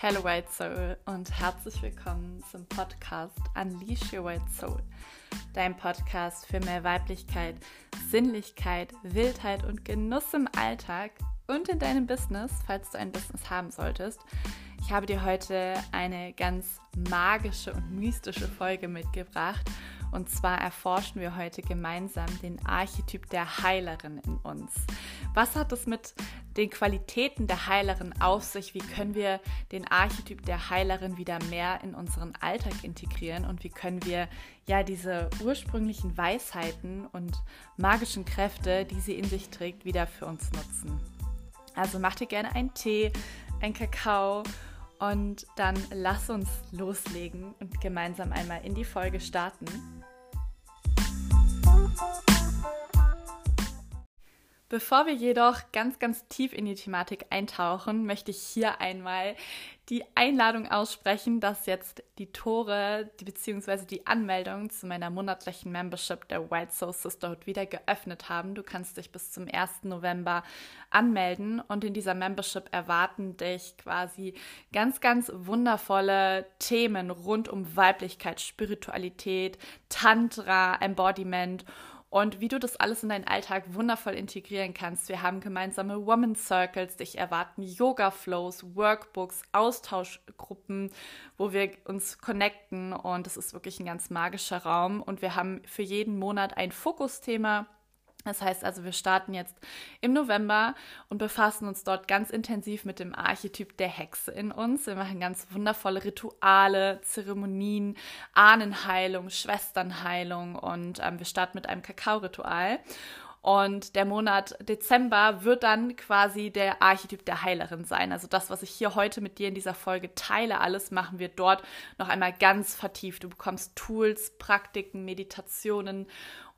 Hello White Soul und herzlich willkommen zum Podcast Unleash Your White Soul, dein Podcast für mehr Weiblichkeit, Sinnlichkeit, Wildheit und Genuss im Alltag und in deinem Business, falls du ein Business haben solltest. Ich habe dir heute eine ganz magische und mystische Folge mitgebracht und zwar erforschen wir heute gemeinsam den Archetyp der Heilerin in uns. Was hat es mit den Qualitäten der Heilerin auf sich? Wie können wir den Archetyp der Heilerin wieder mehr in unseren Alltag integrieren? Und wie können wir ja diese ursprünglichen Weisheiten und magischen Kräfte, die sie in sich trägt, wieder für uns nutzen? Also mach dir gerne einen Tee, einen Kakao und dann lass uns loslegen und gemeinsam einmal in die Folge starten. Bye. Bevor wir jedoch ganz, ganz tief in die Thematik eintauchen, möchte ich hier einmal die Einladung aussprechen, dass jetzt die Tore die, bzw. die Anmeldung zu meiner monatlichen Membership der White Soul Sisterhood wieder geöffnet haben. Du kannst dich bis zum 1. November anmelden und in dieser Membership erwarten dich quasi ganz, ganz wundervolle Themen rund um Weiblichkeit, Spiritualität, Tantra, Embodiment und wie du das alles in deinen Alltag wundervoll integrieren kannst. Wir haben gemeinsame Woman Circles, dich erwarten Yoga Flows, Workbooks, Austauschgruppen, wo wir uns connecten und es ist wirklich ein ganz magischer Raum und wir haben für jeden Monat ein Fokusthema das heißt also, wir starten jetzt im November und befassen uns dort ganz intensiv mit dem Archetyp der Hexe in uns. Wir machen ganz wundervolle Rituale, Zeremonien, Ahnenheilung, Schwesternheilung und ähm, wir starten mit einem Kakao-Ritual. Und der Monat Dezember wird dann quasi der Archetyp der Heilerin sein. Also das, was ich hier heute mit dir in dieser Folge teile, alles machen wir dort noch einmal ganz vertieft. Du bekommst Tools, Praktiken, Meditationen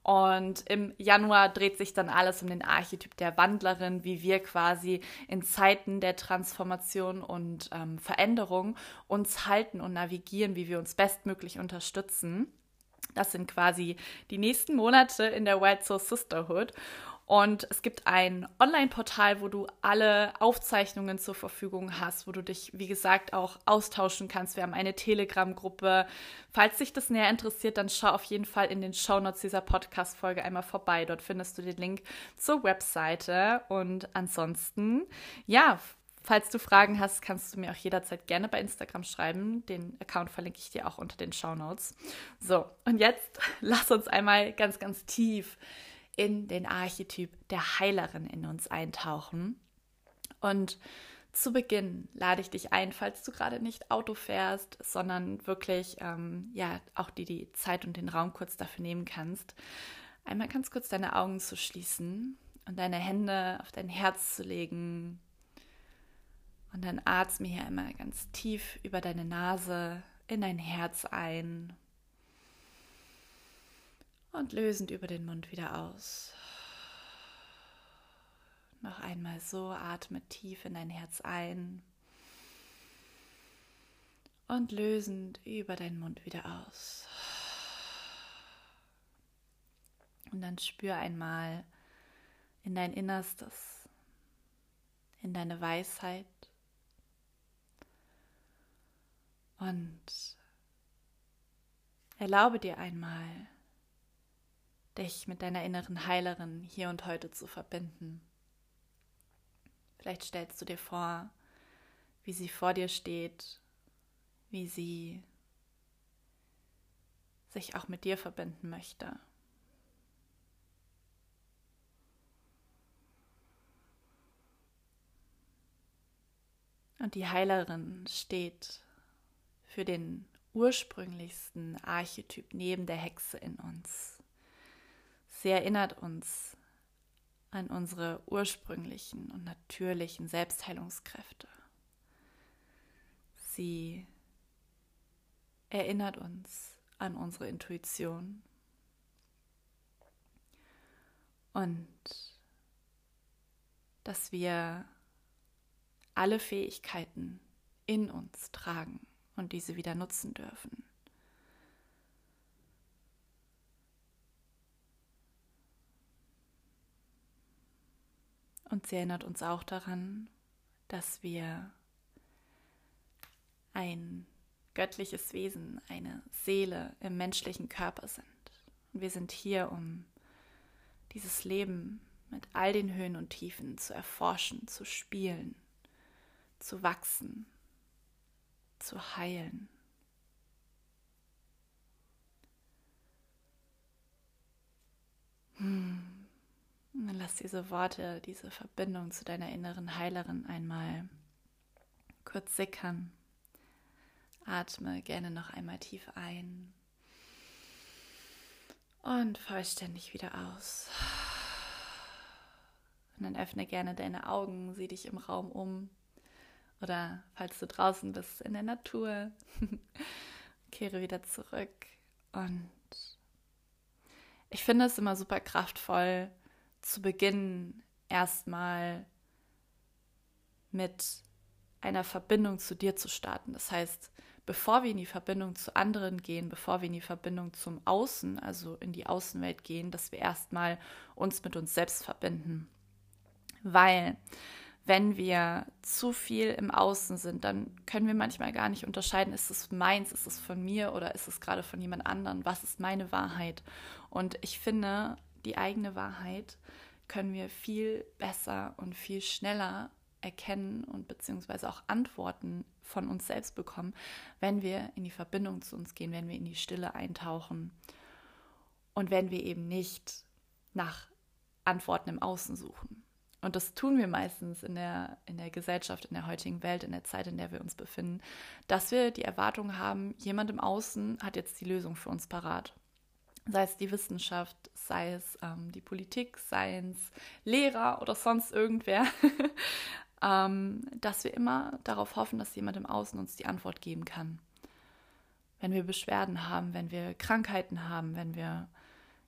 und im Januar dreht sich dann alles um den Archetyp der Wandlerin, wie wir quasi in Zeiten der Transformation und ähm, Veränderung uns halten und navigieren, wie wir uns bestmöglich unterstützen. Das sind quasi die nächsten Monate in der White Soul Sisterhood. Und es gibt ein Online-Portal, wo du alle Aufzeichnungen zur Verfügung hast, wo du dich, wie gesagt, auch austauschen kannst. Wir haben eine Telegram-Gruppe. Falls dich das näher interessiert, dann schau auf jeden Fall in den Shownotes dieser Podcast-Folge einmal vorbei. Dort findest du den Link zur Webseite. Und ansonsten, ja, Falls du Fragen hast, kannst du mir auch jederzeit gerne bei Instagram schreiben. Den Account verlinke ich dir auch unter den Show Notes. So, und jetzt lass uns einmal ganz, ganz tief in den Archetyp der Heilerin in uns eintauchen. Und zu Beginn lade ich dich ein, falls du gerade nicht Auto fährst, sondern wirklich ähm, ja auch die, die Zeit und den Raum kurz dafür nehmen kannst, einmal ganz kurz deine Augen zu schließen und deine Hände auf dein Herz zu legen. Und dann atme hier einmal ganz tief über deine Nase in dein Herz ein und lösend über den Mund wieder aus. Noch einmal so, atme tief in dein Herz ein und lösend über deinen Mund wieder aus. Und dann spür einmal in dein Innerstes, in deine Weisheit und erlaube dir einmal, dich mit deiner inneren Heilerin hier und heute zu verbinden. Vielleicht stellst du dir vor, wie sie vor dir steht, wie sie sich auch mit dir verbinden möchte. Und die Heilerin steht für den ursprünglichsten Archetyp neben der Hexe in uns. Sie erinnert uns an unsere ursprünglichen und natürlichen Selbstheilungskräfte. Sie erinnert uns an unsere Intuition und dass wir alle Fähigkeiten in uns tragen und diese wieder nutzen dürfen. Und sie erinnert uns auch daran, dass wir ein göttliches Wesen, eine Seele im menschlichen Körper sind. Und wir sind hier, um dieses Leben mit all den Höhen und Tiefen zu erforschen, zu spielen, zu wachsen, zu heilen. Hm. Dann lass diese Worte, diese Verbindung zu deiner inneren Heilerin einmal kurz sickern. Atme gerne noch einmal tief ein und vollständig wieder aus. Und dann öffne gerne deine Augen, sieh dich im Raum um. Oder falls du draußen bist, in der Natur. Kehre wieder zurück. Und ich finde es immer super kraftvoll, zu beginnen, erstmal mit einer Verbindung zu dir zu starten. Das heißt, bevor wir in die Verbindung zu anderen gehen, bevor wir in die Verbindung zum Außen, also in die Außenwelt gehen, dass wir erstmal uns mit uns selbst verbinden. Weil wenn wir zu viel im Außen sind, dann können wir manchmal gar nicht unterscheiden, ist es meins, ist es von mir oder ist es gerade von jemand anderem, was ist meine Wahrheit. Und ich finde, die eigene Wahrheit können wir viel besser und viel schneller erkennen und beziehungsweise auch Antworten von uns selbst bekommen, wenn wir in die Verbindung zu uns gehen, wenn wir in die Stille eintauchen und wenn wir eben nicht nach Antworten im Außen suchen. Und das tun wir meistens in der, in der Gesellschaft, in der heutigen Welt, in der Zeit, in der wir uns befinden, dass wir die Erwartung haben, jemand im Außen hat jetzt die Lösung für uns parat. Sei es die Wissenschaft, sei es ähm, die Politik, sei es Lehrer oder sonst irgendwer. ähm, dass wir immer darauf hoffen, dass jemand im Außen uns die Antwort geben kann. Wenn wir Beschwerden haben, wenn wir Krankheiten haben, wenn wir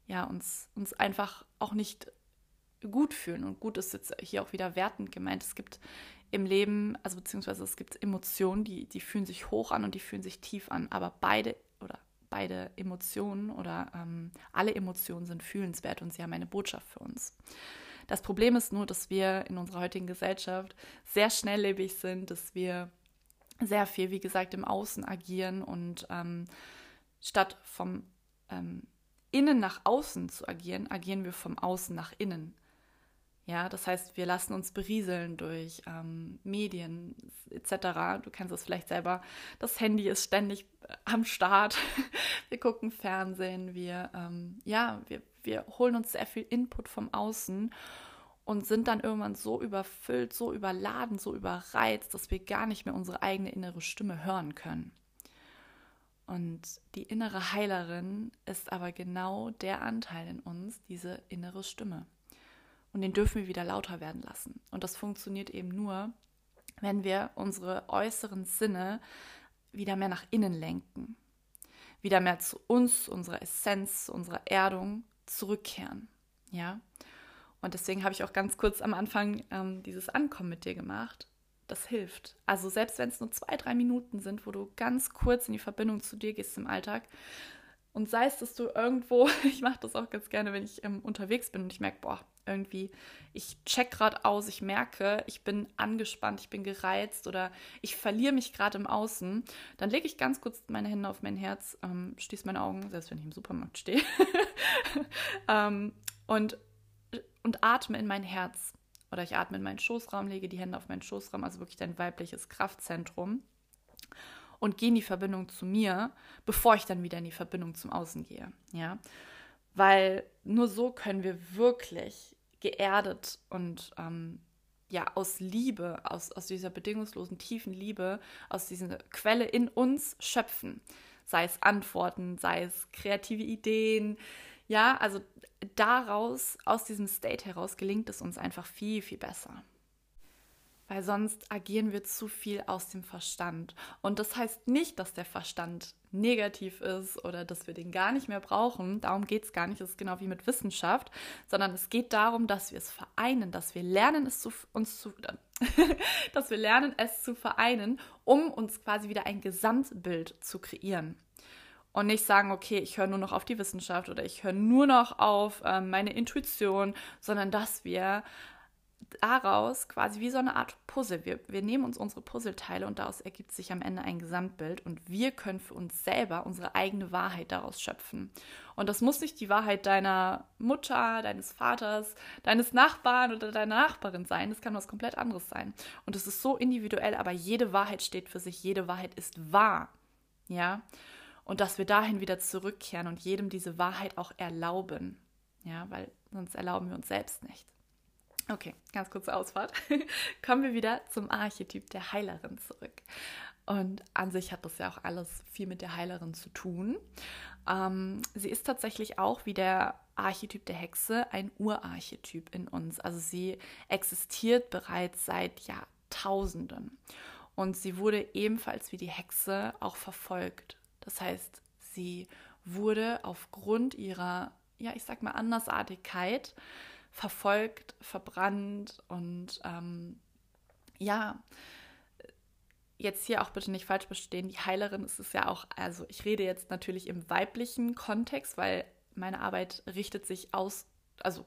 ja, uns, uns einfach auch nicht gut fühlen. Und gut ist jetzt hier auch wieder wertend gemeint. Es gibt im Leben, also beziehungsweise es gibt Emotionen, die, die fühlen sich hoch an und die fühlen sich tief an. Aber beide oder beide Emotionen oder ähm, alle Emotionen sind fühlenswert und sie haben eine Botschaft für uns. Das Problem ist nur, dass wir in unserer heutigen Gesellschaft sehr schnelllebig sind, dass wir sehr viel, wie gesagt, im Außen agieren und ähm, statt vom ähm, Innen nach außen zu agieren, agieren wir vom Außen nach innen. Ja, das heißt, wir lassen uns berieseln durch ähm, Medien etc. Du kennst es vielleicht selber. Das Handy ist ständig äh, am Start. wir gucken Fernsehen. Wir, ähm, ja, wir, wir holen uns sehr viel Input vom Außen und sind dann irgendwann so überfüllt, so überladen, so überreizt, dass wir gar nicht mehr unsere eigene innere Stimme hören können. Und die innere Heilerin ist aber genau der Anteil in uns, diese innere Stimme. Und den dürfen wir wieder lauter werden lassen. Und das funktioniert eben nur, wenn wir unsere äußeren Sinne wieder mehr nach innen lenken. Wieder mehr zu uns, unserer Essenz, unserer Erdung zurückkehren. Ja. Und deswegen habe ich auch ganz kurz am Anfang ähm, dieses Ankommen mit dir gemacht. Das hilft. Also selbst wenn es nur zwei, drei Minuten sind, wo du ganz kurz in die Verbindung zu dir gehst im Alltag, und sei es, dass du irgendwo, ich mache das auch ganz gerne, wenn ich ähm, unterwegs bin und ich merke, boah, irgendwie, ich check gerade aus, ich merke, ich bin angespannt, ich bin gereizt oder ich verliere mich gerade im Außen, dann lege ich ganz kurz meine Hände auf mein Herz, ähm, schließe meine Augen, selbst wenn ich im Supermarkt stehe, ähm, und, und atme in mein Herz. Oder ich atme in meinen Schoßraum, lege die Hände auf meinen Schoßraum, also wirklich dein weibliches Kraftzentrum und gehe in die Verbindung zu mir, bevor ich dann wieder in die Verbindung zum Außen gehe. Ja, weil nur so können wir wirklich geerdet und ähm, ja aus Liebe, aus, aus dieser bedingungslosen tiefen Liebe, aus dieser Quelle in uns schöpfen. Sei es Antworten, sei es kreative Ideen. Ja, also daraus, aus diesem State heraus, gelingt es uns einfach viel, viel besser weil sonst agieren wir zu viel aus dem Verstand. Und das heißt nicht, dass der Verstand negativ ist oder dass wir den gar nicht mehr brauchen. Darum geht es gar nicht. Das ist genau wie mit Wissenschaft, sondern es geht darum, dass wir es vereinen, dass wir lernen, es zu uns zu, dass wir lernen, es zu vereinen, um uns quasi wieder ein Gesamtbild zu kreieren und nicht sagen, okay, ich höre nur noch auf die Wissenschaft oder ich höre nur noch auf äh, meine Intuition, sondern dass wir daraus quasi wie so eine Art Puzzle. Wir, wir nehmen uns unsere Puzzleteile und daraus ergibt sich am Ende ein Gesamtbild und wir können für uns selber unsere eigene Wahrheit daraus schöpfen. Und das muss nicht die Wahrheit deiner Mutter, deines Vaters, deines Nachbarn oder deiner Nachbarin sein. Das kann was komplett anderes sein. Und es ist so individuell, aber jede Wahrheit steht für sich. Jede Wahrheit ist wahr. Ja. Und dass wir dahin wieder zurückkehren und jedem diese Wahrheit auch erlauben. Ja, weil sonst erlauben wir uns selbst nicht. Okay, ganz kurze Ausfahrt. Kommen wir wieder zum Archetyp der Heilerin zurück. Und an sich hat das ja auch alles viel mit der Heilerin zu tun. Ähm, sie ist tatsächlich auch wie der Archetyp der Hexe ein Urarchetyp in uns. Also sie existiert bereits seit Jahrtausenden. Und sie wurde ebenfalls wie die Hexe auch verfolgt. Das heißt, sie wurde aufgrund ihrer, ja, ich sag mal, Andersartigkeit verfolgt, verbrannt und ähm, ja, jetzt hier auch bitte nicht falsch verstehen, die Heilerin ist es ja auch, also ich rede jetzt natürlich im weiblichen Kontext, weil meine Arbeit richtet sich aus, also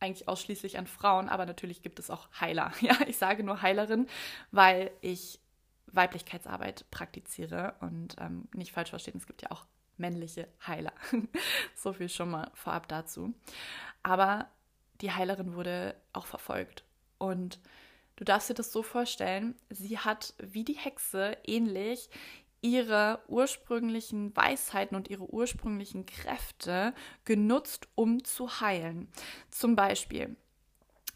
eigentlich ausschließlich an Frauen, aber natürlich gibt es auch Heiler. Ja, ich sage nur Heilerin, weil ich Weiblichkeitsarbeit praktiziere und ähm, nicht falsch verstehen, es gibt ja auch männliche Heiler. so viel schon mal vorab dazu. Aber die Heilerin wurde auch verfolgt. Und du darfst dir das so vorstellen, sie hat wie die Hexe ähnlich ihre ursprünglichen Weisheiten und ihre ursprünglichen Kräfte genutzt, um zu heilen. Zum Beispiel,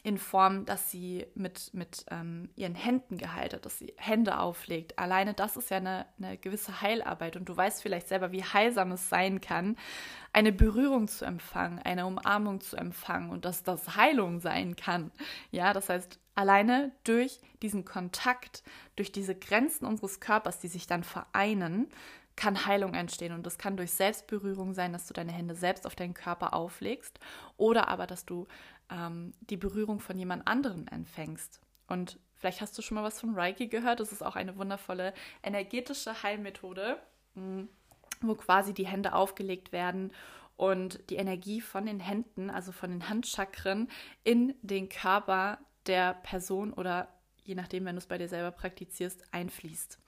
in Form, dass sie mit, mit ähm, ihren Händen geheilt hat, dass sie Hände auflegt. Alleine das ist ja eine, eine gewisse Heilarbeit und du weißt vielleicht selber, wie heilsam es sein kann, eine Berührung zu empfangen, eine Umarmung zu empfangen und dass das Heilung sein kann. Ja, das heißt, alleine durch diesen Kontakt, durch diese Grenzen unseres Körpers, die sich dann vereinen, kann Heilung entstehen. Und das kann durch Selbstberührung sein, dass du deine Hände selbst auf deinen Körper auflegst oder aber, dass du ähm, die Berührung von jemand anderem empfängst. Und vielleicht hast du schon mal was von Reiki gehört. Das ist auch eine wundervolle energetische Heilmethode, mm, wo quasi die Hände aufgelegt werden und die Energie von den Händen, also von den Handchakren, in den Körper der Person oder je nachdem, wenn du es bei dir selber praktizierst, einfließt.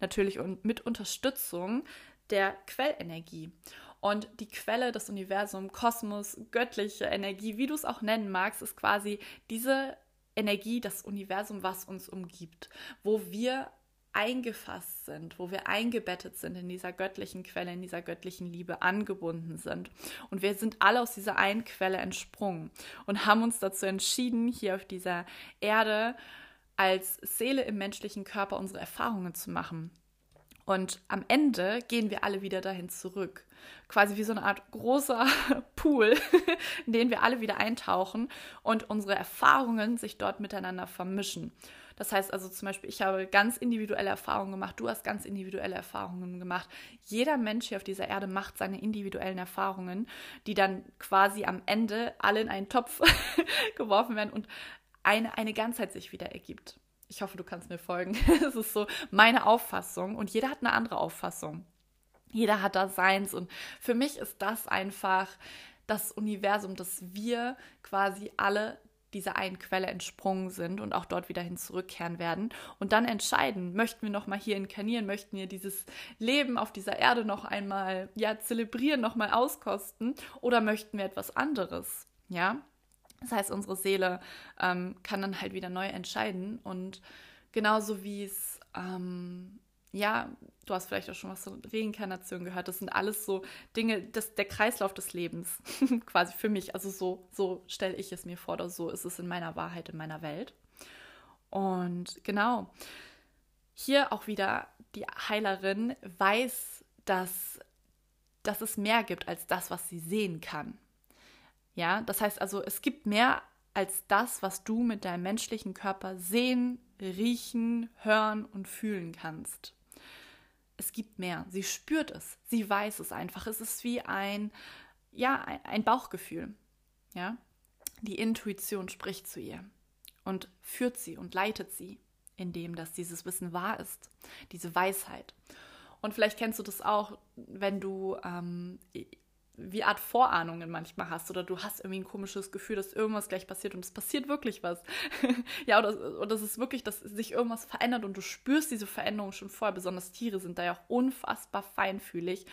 Natürlich und mit Unterstützung der Quellenergie. Und die Quelle, des Universums, Kosmos, göttliche Energie, wie du es auch nennen magst, ist quasi diese Energie, das Universum, was uns umgibt, wo wir eingefasst sind, wo wir eingebettet sind in dieser göttlichen Quelle, in dieser göttlichen Liebe angebunden sind. Und wir sind alle aus dieser einen Quelle entsprungen und haben uns dazu entschieden, hier auf dieser Erde als Seele im menschlichen Körper unsere Erfahrungen zu machen. Und am Ende gehen wir alle wieder dahin zurück. Quasi wie so eine Art großer Pool, in den wir alle wieder eintauchen und unsere Erfahrungen sich dort miteinander vermischen. Das heißt also zum Beispiel, ich habe ganz individuelle Erfahrungen gemacht, du hast ganz individuelle Erfahrungen gemacht. Jeder Mensch hier auf dieser Erde macht seine individuellen Erfahrungen, die dann quasi am Ende alle in einen Topf geworfen werden und eine, eine Ganzheit sich wieder ergibt. Ich hoffe, du kannst mir folgen. Das ist so meine Auffassung und jeder hat eine andere Auffassung. Jeder hat da seins und für mich ist das einfach das Universum, dass wir quasi alle dieser einen Quelle entsprungen sind und auch dort wieder hin zurückkehren werden und dann entscheiden, möchten wir noch mal hier inkarnieren, möchten wir dieses Leben auf dieser Erde noch einmal ja zelebrieren, noch mal auskosten oder möchten wir etwas anderes, ja? Das heißt, unsere Seele ähm, kann dann halt wieder neu entscheiden. Und genauso wie es, ähm, ja, du hast vielleicht auch schon was zur Reinkarnation gehört, das sind alles so Dinge, das, der Kreislauf des Lebens, quasi für mich. Also so, so stelle ich es mir vor, oder so ist es in meiner Wahrheit, in meiner Welt. Und genau, hier auch wieder die Heilerin weiß, dass, dass es mehr gibt als das, was sie sehen kann. Ja, das heißt also, es gibt mehr als das, was du mit deinem menschlichen Körper sehen, riechen, hören und fühlen kannst. Es gibt mehr. Sie spürt es. Sie weiß es einfach. Es ist wie ein, ja, ein Bauchgefühl. Ja, die Intuition spricht zu ihr und führt sie und leitet sie, indem dass dieses Wissen wahr ist, diese Weisheit. Und vielleicht kennst du das auch, wenn du ähm, wie Art Vorahnungen manchmal hast oder du hast irgendwie ein komisches Gefühl, dass irgendwas gleich passiert und es passiert wirklich was. ja, oder, oder es ist wirklich, dass sich irgendwas verändert und du spürst diese Veränderung schon vorher. Besonders Tiere sind da ja auch unfassbar feinfühlig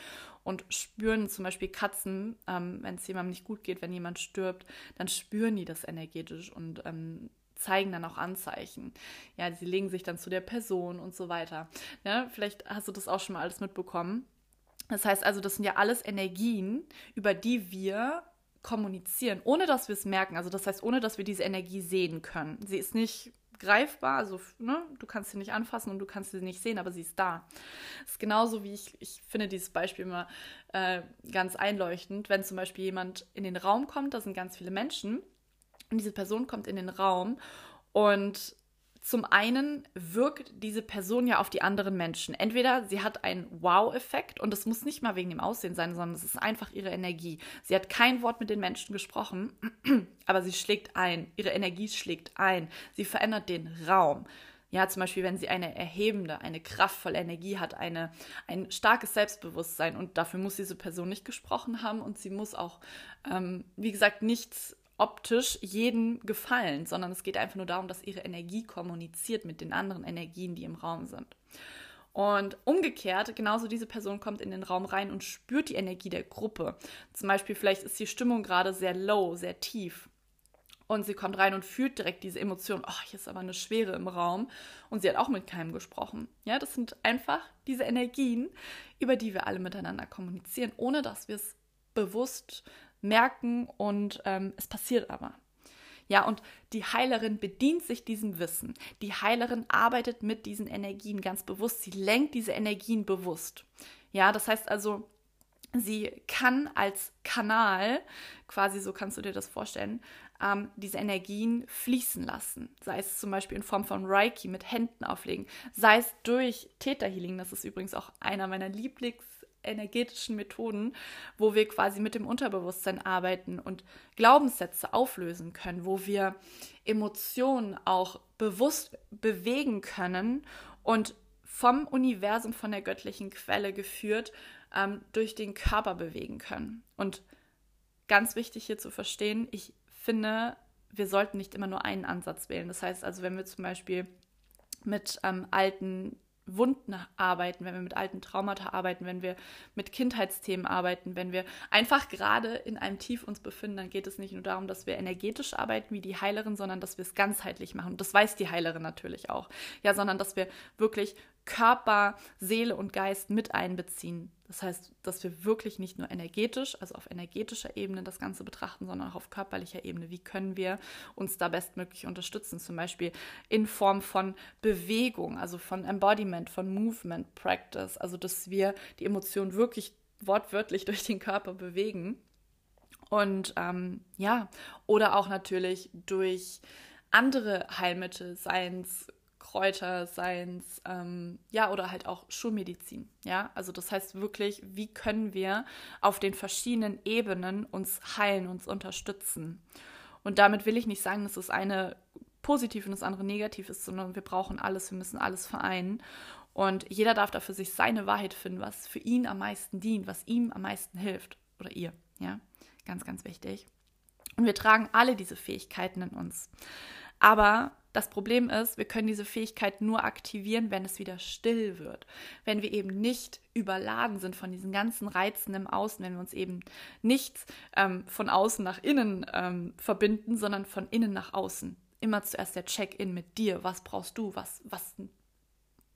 und spüren zum Beispiel Katzen, ähm, wenn es jemandem nicht gut geht, wenn jemand stirbt, dann spüren die das energetisch und ähm, zeigen dann auch Anzeichen. Ja, sie legen sich dann zu der Person und so weiter. Ja, vielleicht hast du das auch schon mal alles mitbekommen. Das heißt also, das sind ja alles Energien, über die wir kommunizieren, ohne dass wir es merken. Also das heißt, ohne dass wir diese Energie sehen können. Sie ist nicht greifbar, also ne, du kannst sie nicht anfassen und du kannst sie nicht sehen, aber sie ist da. Das ist genauso wie ich, ich finde dieses Beispiel immer äh, ganz einleuchtend, wenn zum Beispiel jemand in den Raum kommt, da sind ganz viele Menschen und diese Person kommt in den Raum und zum einen wirkt diese Person ja auf die anderen Menschen. Entweder sie hat einen Wow-Effekt und das muss nicht mal wegen dem Aussehen sein, sondern es ist einfach ihre Energie. Sie hat kein Wort mit den Menschen gesprochen, aber sie schlägt ein. Ihre Energie schlägt ein. Sie verändert den Raum. Ja, zum Beispiel, wenn sie eine erhebende, eine kraftvolle Energie hat, eine, ein starkes Selbstbewusstsein und dafür muss diese Person nicht gesprochen haben und sie muss auch, ähm, wie gesagt, nichts optisch jeden gefallen, sondern es geht einfach nur darum, dass ihre Energie kommuniziert mit den anderen Energien, die im Raum sind. Und umgekehrt, genauso diese Person kommt in den Raum rein und spürt die Energie der Gruppe. Zum Beispiel, vielleicht ist die Stimmung gerade sehr low, sehr tief. Und sie kommt rein und fühlt direkt diese Emotion, oh, hier ist aber eine Schwere im Raum. Und sie hat auch mit keinem gesprochen. Ja, das sind einfach diese Energien, über die wir alle miteinander kommunizieren, ohne dass wir es bewusst merken und ähm, es passiert aber. Ja, und die Heilerin bedient sich diesem Wissen. Die Heilerin arbeitet mit diesen Energien ganz bewusst. Sie lenkt diese Energien bewusst. Ja, das heißt also, sie kann als Kanal, quasi so kannst du dir das vorstellen, ähm, diese Energien fließen lassen. Sei es zum Beispiel in Form von Reiki mit Händen auflegen, sei es durch Theta Healing. Das ist übrigens auch einer meiner Lieblings energetischen Methoden, wo wir quasi mit dem Unterbewusstsein arbeiten und Glaubenssätze auflösen können, wo wir Emotionen auch bewusst bewegen können und vom Universum, von der göttlichen Quelle geführt, ähm, durch den Körper bewegen können. Und ganz wichtig hier zu verstehen, ich finde, wir sollten nicht immer nur einen Ansatz wählen. Das heißt also, wenn wir zum Beispiel mit ähm, alten Wunden arbeiten, wenn wir mit alten Traumata arbeiten, wenn wir mit Kindheitsthemen arbeiten, wenn wir einfach gerade in einem Tief uns befinden, dann geht es nicht nur darum, dass wir energetisch arbeiten wie die Heilerin, sondern dass wir es ganzheitlich machen. Das weiß die Heilerin natürlich auch. Ja, sondern dass wir wirklich Körper, Seele und Geist mit einbeziehen. Das heißt, dass wir wirklich nicht nur energetisch, also auf energetischer Ebene das Ganze betrachten, sondern auch auf körperlicher Ebene. Wie können wir uns da bestmöglich unterstützen? Zum Beispiel in Form von Bewegung, also von Embodiment, von Movement Practice, also dass wir die Emotionen wirklich wortwörtlich durch den Körper bewegen. Und ähm, ja, oder auch natürlich durch andere Heilmittel, seien es Kräuter, seins, ähm, ja, oder halt auch Schulmedizin, ja. Also das heißt wirklich, wie können wir auf den verschiedenen Ebenen uns heilen, uns unterstützen. Und damit will ich nicht sagen, dass das eine positiv und das andere negativ ist, sondern wir brauchen alles, wir müssen alles vereinen. Und jeder darf dafür sich seine Wahrheit finden, was für ihn am meisten dient, was ihm am meisten hilft. Oder ihr, ja. Ganz, ganz wichtig. Und wir tragen alle diese Fähigkeiten in uns. Aber das Problem ist, wir können diese Fähigkeit nur aktivieren, wenn es wieder still wird. Wenn wir eben nicht überladen sind von diesen ganzen Reizen im Außen, wenn wir uns eben nicht ähm, von außen nach innen ähm, verbinden, sondern von innen nach außen. Immer zuerst der Check-in mit dir. Was brauchst du? Was, was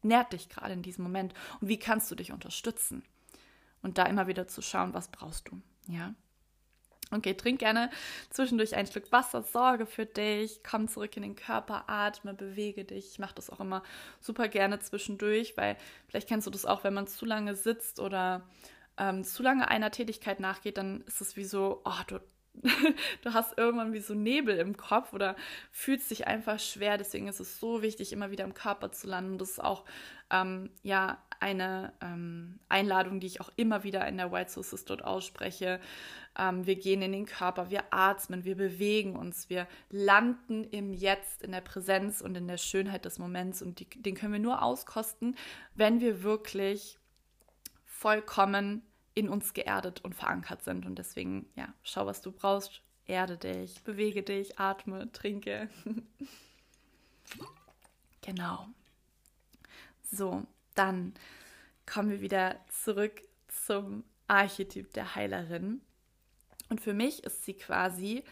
nährt dich gerade in diesem Moment? Und wie kannst du dich unterstützen? Und da immer wieder zu schauen, was brauchst du? Ja. Okay, trink gerne zwischendurch ein Stück Wasser, sorge für dich, komm zurück in den Körper, atme, bewege dich. Ich mache das auch immer super gerne zwischendurch, weil vielleicht kennst du das auch, wenn man zu lange sitzt oder ähm, zu lange einer Tätigkeit nachgeht, dann ist es wie so, oh, du, du hast irgendwann wie so Nebel im Kopf oder fühlst dich einfach schwer. Deswegen ist es so wichtig, immer wieder im Körper zu landen. Das ist auch ähm, ja eine ähm, Einladung, die ich auch immer wieder in der White Sources dort ausspreche. Ähm, wir gehen in den Körper, wir atmen, wir bewegen uns, wir landen im Jetzt, in der Präsenz und in der Schönheit des Moments. Und die, den können wir nur auskosten, wenn wir wirklich vollkommen in uns geerdet und verankert sind. Und deswegen, ja, schau, was du brauchst. Erde dich, bewege dich, atme, trinke. genau. So, dann kommen wir wieder zurück zum Archetyp der Heilerin. Und für mich ist sie quasi,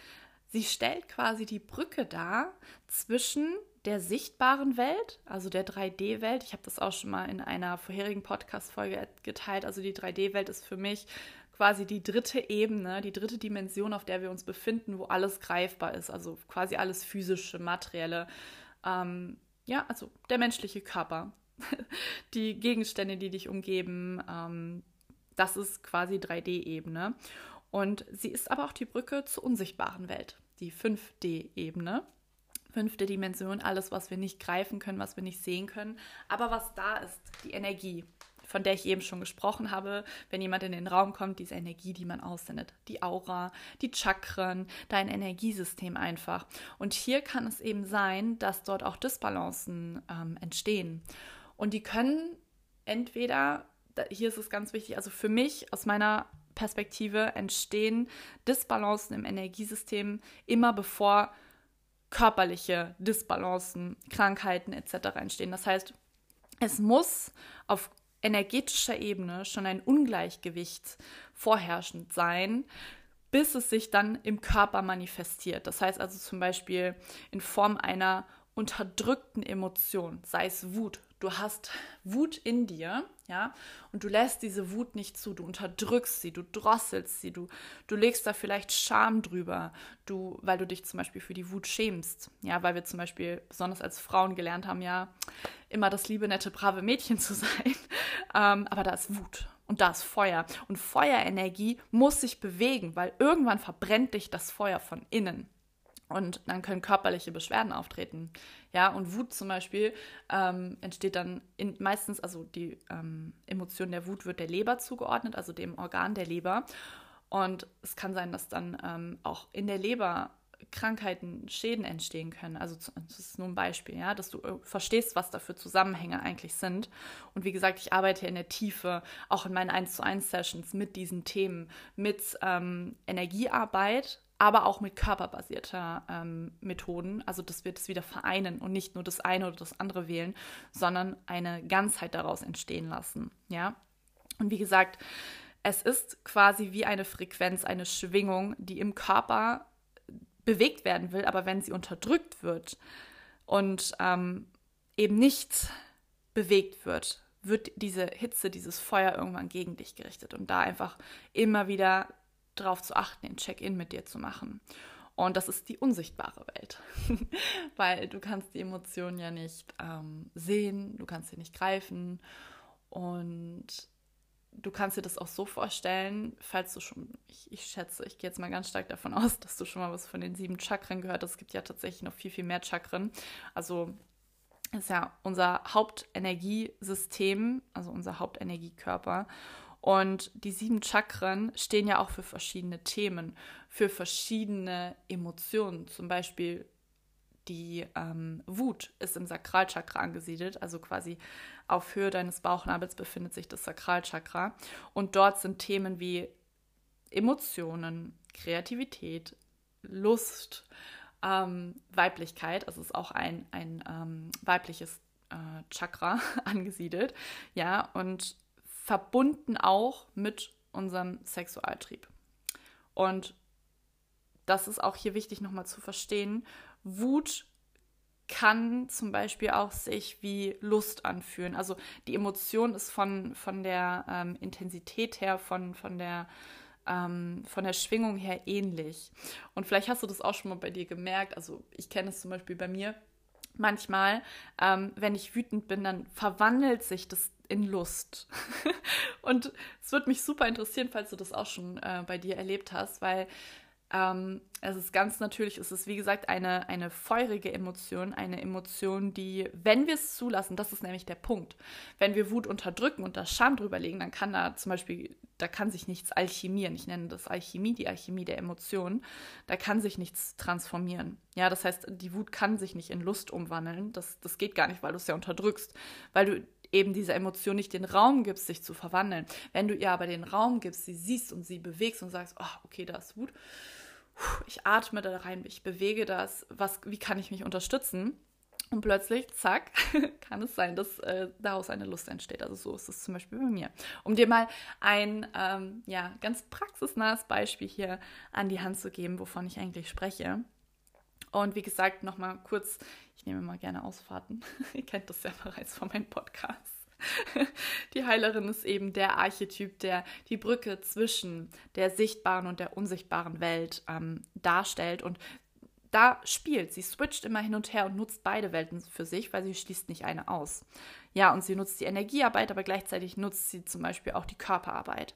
sie stellt quasi die Brücke dar zwischen der sichtbaren Welt, also der 3D-Welt. Ich habe das auch schon mal in einer vorherigen Podcast-Folge geteilt. Also die 3D-Welt ist für mich quasi die dritte Ebene, die dritte Dimension, auf der wir uns befinden, wo alles greifbar ist. Also quasi alles physische, materielle. Ähm, ja, also der menschliche Körper, die Gegenstände, die dich umgeben. Ähm, das ist quasi 3D-Ebene. Und sie ist aber auch die Brücke zur unsichtbaren Welt, die 5D-Ebene. Fünfte Dimension, alles, was wir nicht greifen können, was wir nicht sehen können, aber was da ist, die Energie, von der ich eben schon gesprochen habe, wenn jemand in den Raum kommt, diese Energie, die man aussendet, die Aura, die Chakren, dein Energiesystem einfach. Und hier kann es eben sein, dass dort auch Disbalancen ähm, entstehen. Und die können entweder, hier ist es ganz wichtig, also für mich aus meiner Perspektive entstehen Disbalancen im Energiesystem immer bevor körperliche Disbalancen, Krankheiten etc. entstehen. Das heißt, es muss auf energetischer Ebene schon ein Ungleichgewicht vorherrschend sein, bis es sich dann im Körper manifestiert. Das heißt also zum Beispiel in Form einer unterdrückten Emotion, sei es Wut, du hast Wut in dir, ja, und du lässt diese Wut nicht zu, du unterdrückst sie, du drosselst sie, du, du legst da vielleicht Scham drüber, du, weil du dich zum Beispiel für die Wut schämst, ja, weil wir zum Beispiel besonders als Frauen gelernt haben, ja, immer das liebe, nette, brave Mädchen zu sein, ähm, aber da ist Wut und da ist Feuer. Und Feuerenergie muss sich bewegen, weil irgendwann verbrennt dich das Feuer von innen. Und dann können körperliche Beschwerden auftreten. Ja, und Wut zum Beispiel ähm, entsteht dann in, meistens, also die ähm, Emotion der Wut wird der Leber zugeordnet, also dem Organ der Leber. Und es kann sein, dass dann ähm, auch in der Leber Krankheiten, Schäden entstehen können. Also das ist nur ein Beispiel, ja, dass du äh, verstehst, was da für Zusammenhänge eigentlich sind. Und wie gesagt, ich arbeite in der Tiefe, auch in meinen 1 zu 1 Sessions mit diesen Themen, mit ähm, Energiearbeit, aber auch mit körperbasierter ähm, Methoden. Also, dass wir das wieder vereinen und nicht nur das eine oder das andere wählen, sondern eine Ganzheit daraus entstehen lassen. Ja. Und wie gesagt, es ist quasi wie eine Frequenz, eine Schwingung, die im Körper bewegt werden will, aber wenn sie unterdrückt wird und ähm, eben nicht bewegt wird, wird diese Hitze, dieses Feuer irgendwann gegen dich gerichtet und da einfach immer wieder darauf zu achten, den Check-in mit dir zu machen. Und das ist die unsichtbare Welt, weil du kannst die Emotionen ja nicht ähm, sehen, du kannst sie nicht greifen und du kannst dir das auch so vorstellen, falls du schon, ich, ich schätze, ich gehe jetzt mal ganz stark davon aus, dass du schon mal was von den sieben Chakren gehört hast. Es gibt ja tatsächlich noch viel, viel mehr Chakren. Also ist ja unser Hauptenergiesystem, also unser Hauptenergiekörper. Und die sieben Chakren stehen ja auch für verschiedene Themen, für verschiedene Emotionen. Zum Beispiel die ähm, Wut ist im Sakralchakra angesiedelt, also quasi auf Höhe deines Bauchnabels befindet sich das Sakralchakra. Und dort sind Themen wie Emotionen, Kreativität, Lust, ähm, Weiblichkeit, also ist auch ein, ein ähm, weibliches äh, Chakra angesiedelt, ja, und verbunden auch mit unserem Sexualtrieb. Und das ist auch hier wichtig nochmal zu verstehen. Wut kann zum Beispiel auch sich wie Lust anfühlen. Also die Emotion ist von, von der ähm, Intensität her, von, von, der, ähm, von der Schwingung her ähnlich. Und vielleicht hast du das auch schon mal bei dir gemerkt. Also ich kenne es zum Beispiel bei mir. Manchmal, ähm, wenn ich wütend bin, dann verwandelt sich das in Lust. und es würde mich super interessieren, falls du das auch schon äh, bei dir erlebt hast, weil ähm, es ist ganz natürlich, es ist wie gesagt eine, eine feurige Emotion, eine Emotion, die, wenn wir es zulassen, das ist nämlich der Punkt, wenn wir Wut unterdrücken und da Scham drüber legen, dann kann da zum Beispiel, da kann sich nichts alchemieren. Ich nenne das Alchemie, die Alchemie der Emotionen. Da kann sich nichts transformieren. Ja, das heißt, die Wut kann sich nicht in Lust umwandeln. Das, das geht gar nicht, weil du es ja unterdrückst. Weil du eben dieser Emotion nicht den Raum gibst, sich zu verwandeln. Wenn du ihr aber den Raum gibst, sie siehst und sie bewegst und sagst, oh, okay, da ist Wut, ich atme da rein, ich bewege das, was, wie kann ich mich unterstützen? Und plötzlich, zack, kann es sein, dass äh, daraus eine Lust entsteht. Also so ist es zum Beispiel bei mir. Um dir mal ein ähm, ja, ganz praxisnahes Beispiel hier an die Hand zu geben, wovon ich eigentlich spreche. Und wie gesagt, nochmal kurz, ich nehme mal gerne Ausfahrten. Ihr kennt das ja bereits von meinem Podcast. Die Heilerin ist eben der Archetyp, der die Brücke zwischen der sichtbaren und der unsichtbaren Welt ähm, darstellt. Und da spielt. Sie switcht immer hin und her und nutzt beide Welten für sich, weil sie schließt nicht eine aus. Ja, und sie nutzt die Energiearbeit, aber gleichzeitig nutzt sie zum Beispiel auch die Körperarbeit.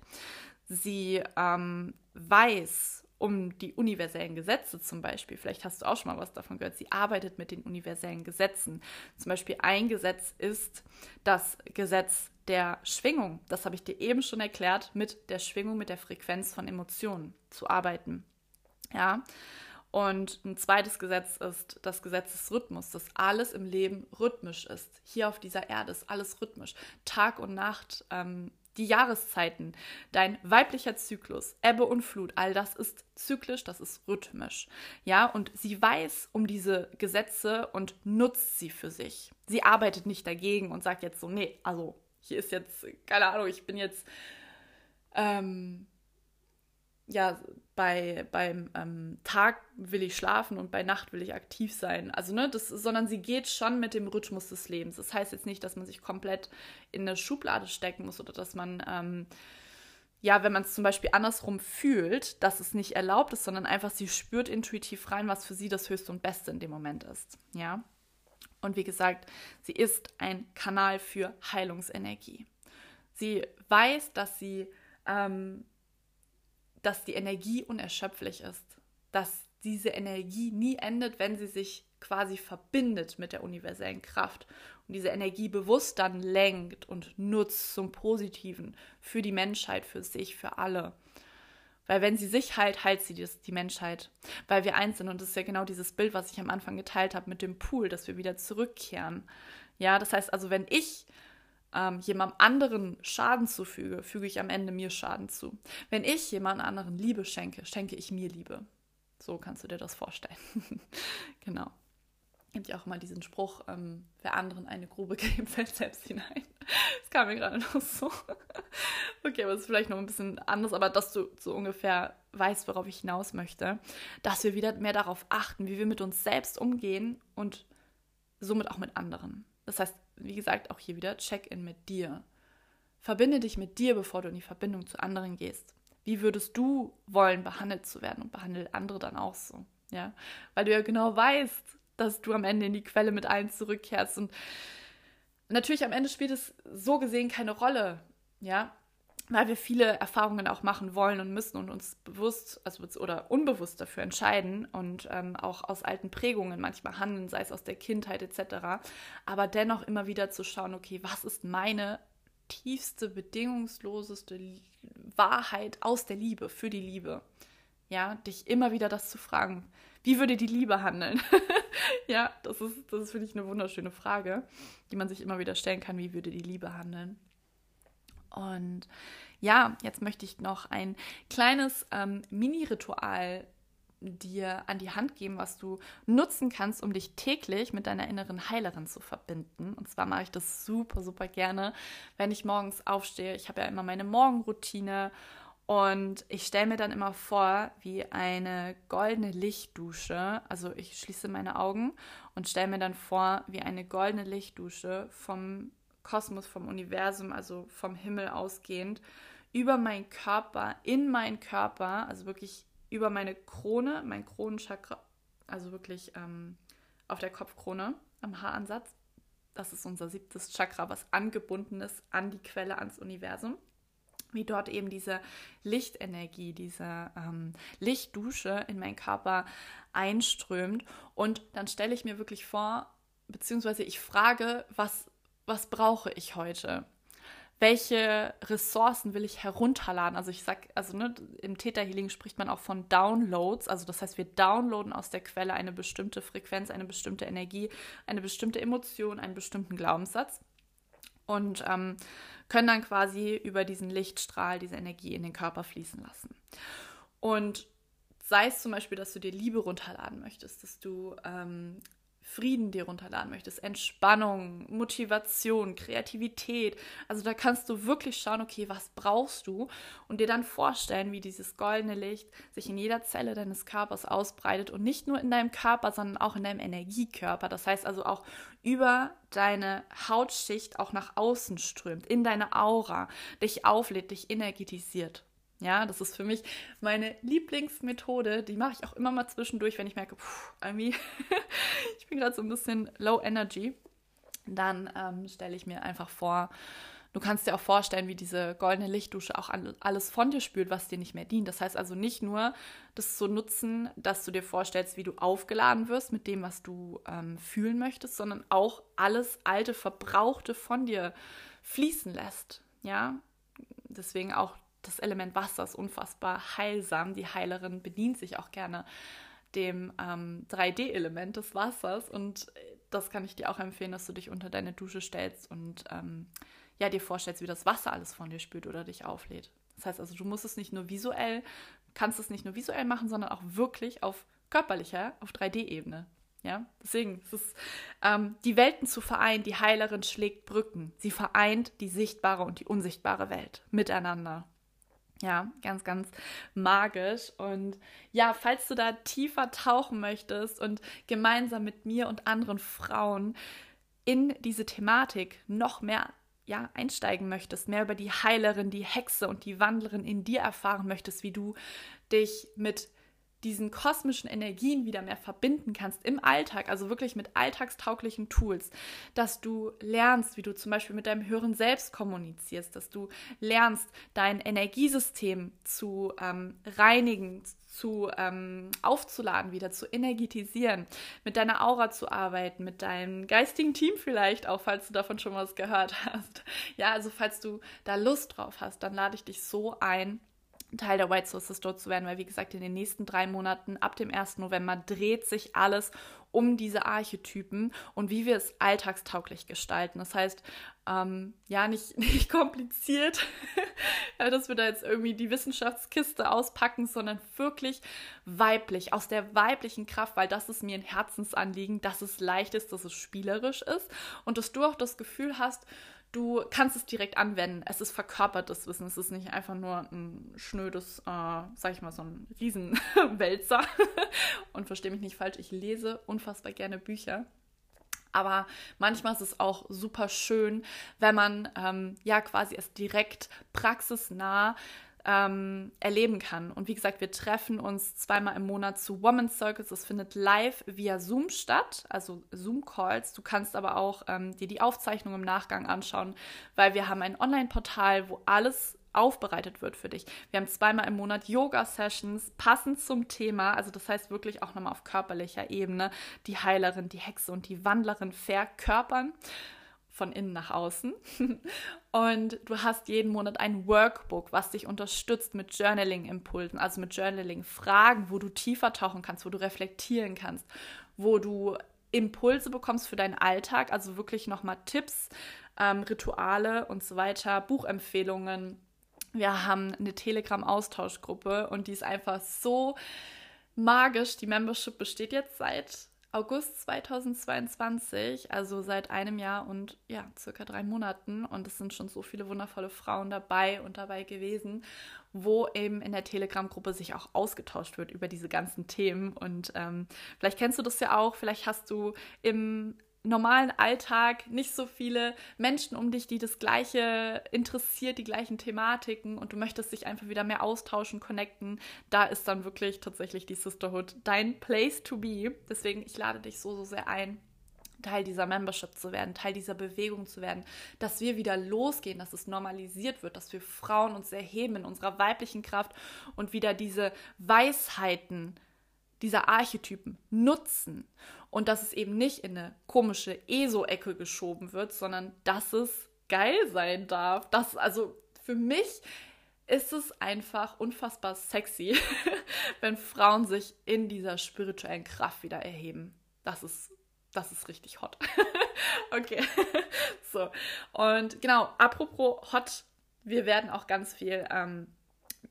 Sie ähm, weiß um die universellen Gesetze zum Beispiel. Vielleicht hast du auch schon mal was davon gehört. Sie arbeitet mit den universellen Gesetzen. Zum Beispiel ein Gesetz ist das Gesetz der Schwingung. Das habe ich dir eben schon erklärt, mit der Schwingung, mit der Frequenz von Emotionen zu arbeiten. Ja, und ein zweites Gesetz ist das Gesetz des Rhythmus, dass alles im Leben rhythmisch ist. Hier auf dieser Erde ist alles rhythmisch. Tag und Nacht, ähm, die Jahreszeiten, dein weiblicher Zyklus, Ebbe und Flut, all das ist zyklisch, das ist rhythmisch. Ja, und sie weiß um diese Gesetze und nutzt sie für sich. Sie arbeitet nicht dagegen und sagt jetzt so, nee, also hier ist jetzt, keine Ahnung, ich bin jetzt. Ähm, ja, bei, beim ähm, Tag will ich schlafen und bei Nacht will ich aktiv sein. Also, ne, das, sondern sie geht schon mit dem Rhythmus des Lebens. Das heißt jetzt nicht, dass man sich komplett in eine Schublade stecken muss oder dass man, ähm, ja, wenn man es zum Beispiel andersrum fühlt, dass es nicht erlaubt ist, sondern einfach sie spürt intuitiv rein, was für sie das Höchste und Beste in dem Moment ist. Ja. Und wie gesagt, sie ist ein Kanal für Heilungsenergie. Sie weiß, dass sie ähm, dass die Energie unerschöpflich ist, dass diese Energie nie endet, wenn sie sich quasi verbindet mit der universellen Kraft und diese Energie bewusst dann lenkt und nutzt zum Positiven für die Menschheit, für sich, für alle. Weil wenn sie sich heilt, heilt sie die Menschheit. Weil wir eins sind. Und das ist ja genau dieses Bild, was ich am Anfang geteilt habe mit dem Pool, dass wir wieder zurückkehren. Ja, das heißt also, wenn ich ähm, jemandem anderen Schaden zufüge, füge ich am Ende mir Schaden zu. Wenn ich jemand anderen Liebe schenke, schenke ich mir Liebe. So kannst du dir das vorstellen. genau. Gibt ja auch mal diesen Spruch, ähm, wer anderen eine Grube gibt, fällt selbst hinein. Das kam mir gerade noch so. okay, aber es ist vielleicht noch ein bisschen anders, aber dass du so ungefähr weißt, worauf ich hinaus möchte, dass wir wieder mehr darauf achten, wie wir mit uns selbst umgehen und somit auch mit anderen. Das heißt, wie gesagt, auch hier wieder Check-in mit dir. Verbinde dich mit dir, bevor du in die Verbindung zu anderen gehst. Wie würdest du wollen, behandelt zu werden und behandle andere dann auch so? Ja, weil du ja genau weißt, dass du am Ende in die Quelle mit allen zurückkehrst und natürlich am Ende spielt es so gesehen keine Rolle, ja, weil wir viele Erfahrungen auch machen wollen und müssen und uns bewusst also, oder unbewusst dafür entscheiden und ähm, auch aus alten Prägungen manchmal handeln, sei es aus der Kindheit etc. Aber dennoch immer wieder zu schauen, okay, was ist meine tiefste, bedingungsloseste Wahrheit aus der Liebe, für die Liebe? Ja, dich immer wieder das zu fragen, wie würde die Liebe handeln? ja, das ist, das ist, finde ich, eine wunderschöne Frage, die man sich immer wieder stellen kann, wie würde die Liebe handeln? Und ja, jetzt möchte ich noch ein kleines ähm, Mini-Ritual dir an die Hand geben, was du nutzen kannst, um dich täglich mit deiner inneren Heilerin zu verbinden. Und zwar mache ich das super, super gerne, wenn ich morgens aufstehe. Ich habe ja immer meine Morgenroutine und ich stelle mir dann immer vor, wie eine goldene Lichtdusche. Also ich schließe meine Augen und stelle mir dann vor, wie eine goldene Lichtdusche vom Kosmos, vom Universum, also vom Himmel ausgehend, über meinen Körper, in meinen Körper, also wirklich über meine Krone, mein Kronenchakra, also wirklich ähm, auf der Kopfkrone, am Haaransatz. Das ist unser siebtes Chakra, was angebunden ist an die Quelle, ans Universum. Wie dort eben diese Lichtenergie, diese ähm, Lichtdusche in meinen Körper einströmt. Und dann stelle ich mir wirklich vor, beziehungsweise ich frage, was was brauche ich heute? Welche Ressourcen will ich herunterladen? Also ich sag, also ne, im Theta Healing spricht man auch von Downloads. Also das heißt, wir downloaden aus der Quelle eine bestimmte Frequenz, eine bestimmte Energie, eine bestimmte Emotion, einen bestimmten Glaubenssatz. und ähm, können dann quasi über diesen Lichtstrahl diese Energie in den Körper fließen lassen. Und sei es zum Beispiel, dass du dir Liebe runterladen möchtest, dass du ähm, Frieden dir runterladen möchtest, Entspannung, Motivation, Kreativität. Also da kannst du wirklich schauen, okay, was brauchst du und dir dann vorstellen, wie dieses goldene Licht sich in jeder Zelle deines Körpers ausbreitet und nicht nur in deinem Körper, sondern auch in deinem Energiekörper. Das heißt also auch über deine Hautschicht auch nach außen strömt, in deine Aura, dich auflädt, dich energetisiert. Ja, das ist für mich meine Lieblingsmethode. Die mache ich auch immer mal zwischendurch, wenn ich merke, pff, irgendwie, ich bin gerade so ein bisschen low energy. Dann ähm, stelle ich mir einfach vor, du kannst dir auch vorstellen, wie diese goldene Lichtdusche auch alles von dir spült, was dir nicht mehr dient. Das heißt also nicht nur, das zu nutzen, dass du dir vorstellst, wie du aufgeladen wirst mit dem, was du ähm, fühlen möchtest, sondern auch alles alte, verbrauchte von dir fließen lässt. Ja, deswegen auch das Element Wasser ist unfassbar heilsam. Die Heilerin bedient sich auch gerne dem ähm, 3D-Element des Wassers und das kann ich dir auch empfehlen, dass du dich unter deine Dusche stellst und ähm, ja, dir vorstellst, wie das Wasser alles von dir spürt oder dich auflädt. Das heißt also, du musst es nicht nur visuell, kannst es nicht nur visuell machen, sondern auch wirklich auf körperlicher, auf 3D-Ebene. Ja, deswegen ist es ähm, die Welten zu vereinen. Die Heilerin schlägt Brücken. Sie vereint die sichtbare und die unsichtbare Welt miteinander. Ja, ganz, ganz magisch. Und ja, falls du da tiefer tauchen möchtest und gemeinsam mit mir und anderen Frauen in diese Thematik noch mehr ja, einsteigen möchtest, mehr über die Heilerin, die Hexe und die Wandlerin in dir erfahren möchtest, wie du dich mit diesen kosmischen Energien wieder mehr verbinden kannst im Alltag, also wirklich mit alltagstauglichen Tools, dass du lernst, wie du zum Beispiel mit deinem höheren Selbst kommunizierst, dass du lernst, dein Energiesystem zu ähm, reinigen, zu ähm, aufzuladen, wieder zu energetisieren, mit deiner Aura zu arbeiten, mit deinem geistigen Team vielleicht auch, falls du davon schon was gehört hast. Ja, also falls du da Lust drauf hast, dann lade ich dich so ein, Teil der White Sources dort zu werden, weil wie gesagt, in den nächsten drei Monaten ab dem 1. November dreht sich alles um diese Archetypen und wie wir es alltagstauglich gestalten. Das heißt, ähm, ja, nicht, nicht kompliziert, dass wir da jetzt irgendwie die Wissenschaftskiste auspacken, sondern wirklich weiblich, aus der weiblichen Kraft, weil das ist mir ein Herzensanliegen, dass es leicht ist, dass es spielerisch ist und dass du auch das Gefühl hast, du kannst es direkt anwenden. Es ist verkörpertes Wissen. Es ist nicht einfach nur ein schnödes, äh, sag ich mal, so ein Riesenwälzer. und verstehe mich nicht falsch, ich lese unfassbar gerne Bücher. Aber manchmal ist es auch super schön, wenn man ähm, ja quasi es direkt praxisnah ähm, erleben kann. Und wie gesagt, wir treffen uns zweimal im Monat zu Women's Circles. Es findet live via Zoom statt, also Zoom-Calls. Du kannst aber auch ähm, dir die Aufzeichnung im Nachgang anschauen, weil wir haben ein Online-Portal, wo alles aufbereitet wird für dich. Wir haben zweimal im Monat Yoga-Sessions passend zum Thema, also das heißt wirklich auch nochmal auf körperlicher Ebene, die Heilerin, die Hexe und die Wandlerin verkörpern von innen nach außen. Und du hast jeden Monat ein Workbook, was dich unterstützt mit Journaling-Impulsen, also mit Journaling-Fragen, wo du tiefer tauchen kannst, wo du reflektieren kannst, wo du Impulse bekommst für deinen Alltag, also wirklich nochmal Tipps, ähm, Rituale und so weiter, Buchempfehlungen. Wir haben eine Telegram-Austauschgruppe und die ist einfach so magisch. Die Membership besteht jetzt seit August 2022, also seit einem Jahr und ja, circa drei Monaten. Und es sind schon so viele wundervolle Frauen dabei und dabei gewesen, wo eben in der Telegram-Gruppe sich auch ausgetauscht wird über diese ganzen Themen. Und ähm, vielleicht kennst du das ja auch, vielleicht hast du im normalen Alltag nicht so viele Menschen um dich, die das Gleiche interessiert, die gleichen Thematiken und du möchtest dich einfach wieder mehr austauschen, connecten, da ist dann wirklich tatsächlich die Sisterhood dein Place to be. Deswegen, ich lade dich so, so sehr ein. Teil dieser Membership zu werden, Teil dieser Bewegung zu werden, dass wir wieder losgehen, dass es normalisiert wird, dass wir Frauen uns erheben in unserer weiblichen Kraft und wieder diese Weisheiten dieser Archetypen nutzen und dass es eben nicht in eine komische ESO-Ecke geschoben wird, sondern dass es geil sein darf. Das, also für mich ist es einfach unfassbar sexy, wenn Frauen sich in dieser spirituellen Kraft wieder erheben. Das ist das ist richtig hot. okay. so. Und genau, apropos hot, wir werden auch ganz viel, ähm,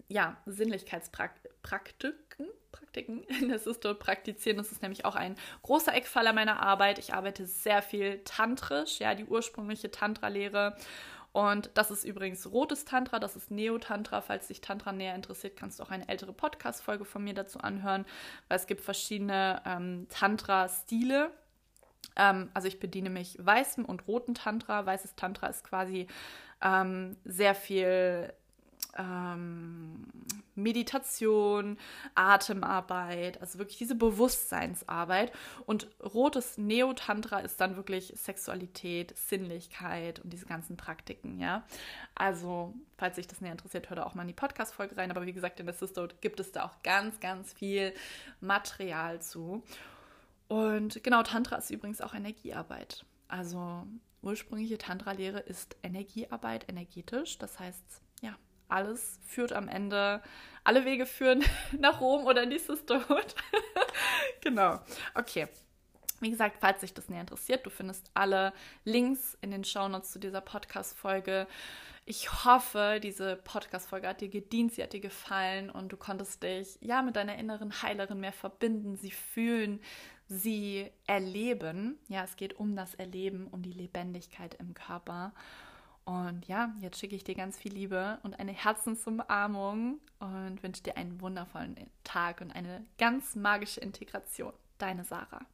ja, Sinnlichkeitspraktiken Praktiken in der Sister praktizieren. Das ist nämlich auch ein großer Eckpfeiler meiner Arbeit. Ich arbeite sehr viel tantrisch, ja, die ursprüngliche Tantra-Lehre. Und das ist übrigens rotes Tantra, das ist Neo-Tantra. Falls dich Tantra näher interessiert, kannst du auch eine ältere Podcast-Folge von mir dazu anhören, weil es gibt verschiedene ähm, Tantra-Stile. Ähm, also ich bediene mich weißem und roten Tantra. Weißes Tantra ist quasi ähm, sehr viel ähm, Meditation, Atemarbeit, also wirklich diese Bewusstseinsarbeit. Und rotes Neo-Tantra ist dann wirklich Sexualität, Sinnlichkeit und diese ganzen Praktiken, ja. Also, falls sich das näher interessiert, hört auch mal in die Podcast-Folge rein. Aber wie gesagt, in der Sisterhood gibt es da auch ganz, ganz viel Material zu. Und genau, Tantra ist übrigens auch Energiearbeit. Also ursprüngliche Tantra-Lehre ist Energiearbeit, energetisch. Das heißt, alles führt am Ende, alle Wege führen nach Rom oder in die Sisterhood. genau. Okay. Wie gesagt, falls dich das näher interessiert, du findest alle Links in den Shownotes zu dieser Podcast-Folge. Ich hoffe, diese Podcast-Folge hat dir gedient, sie hat dir gefallen und du konntest dich ja mit deiner inneren Heilerin mehr verbinden, sie fühlen, sie erleben. Ja, es geht um das Erleben, um die Lebendigkeit im Körper. Und ja, jetzt schicke ich dir ganz viel Liebe und eine Herzensumarmung und wünsche dir einen wundervollen Tag und eine ganz magische Integration. Deine Sarah.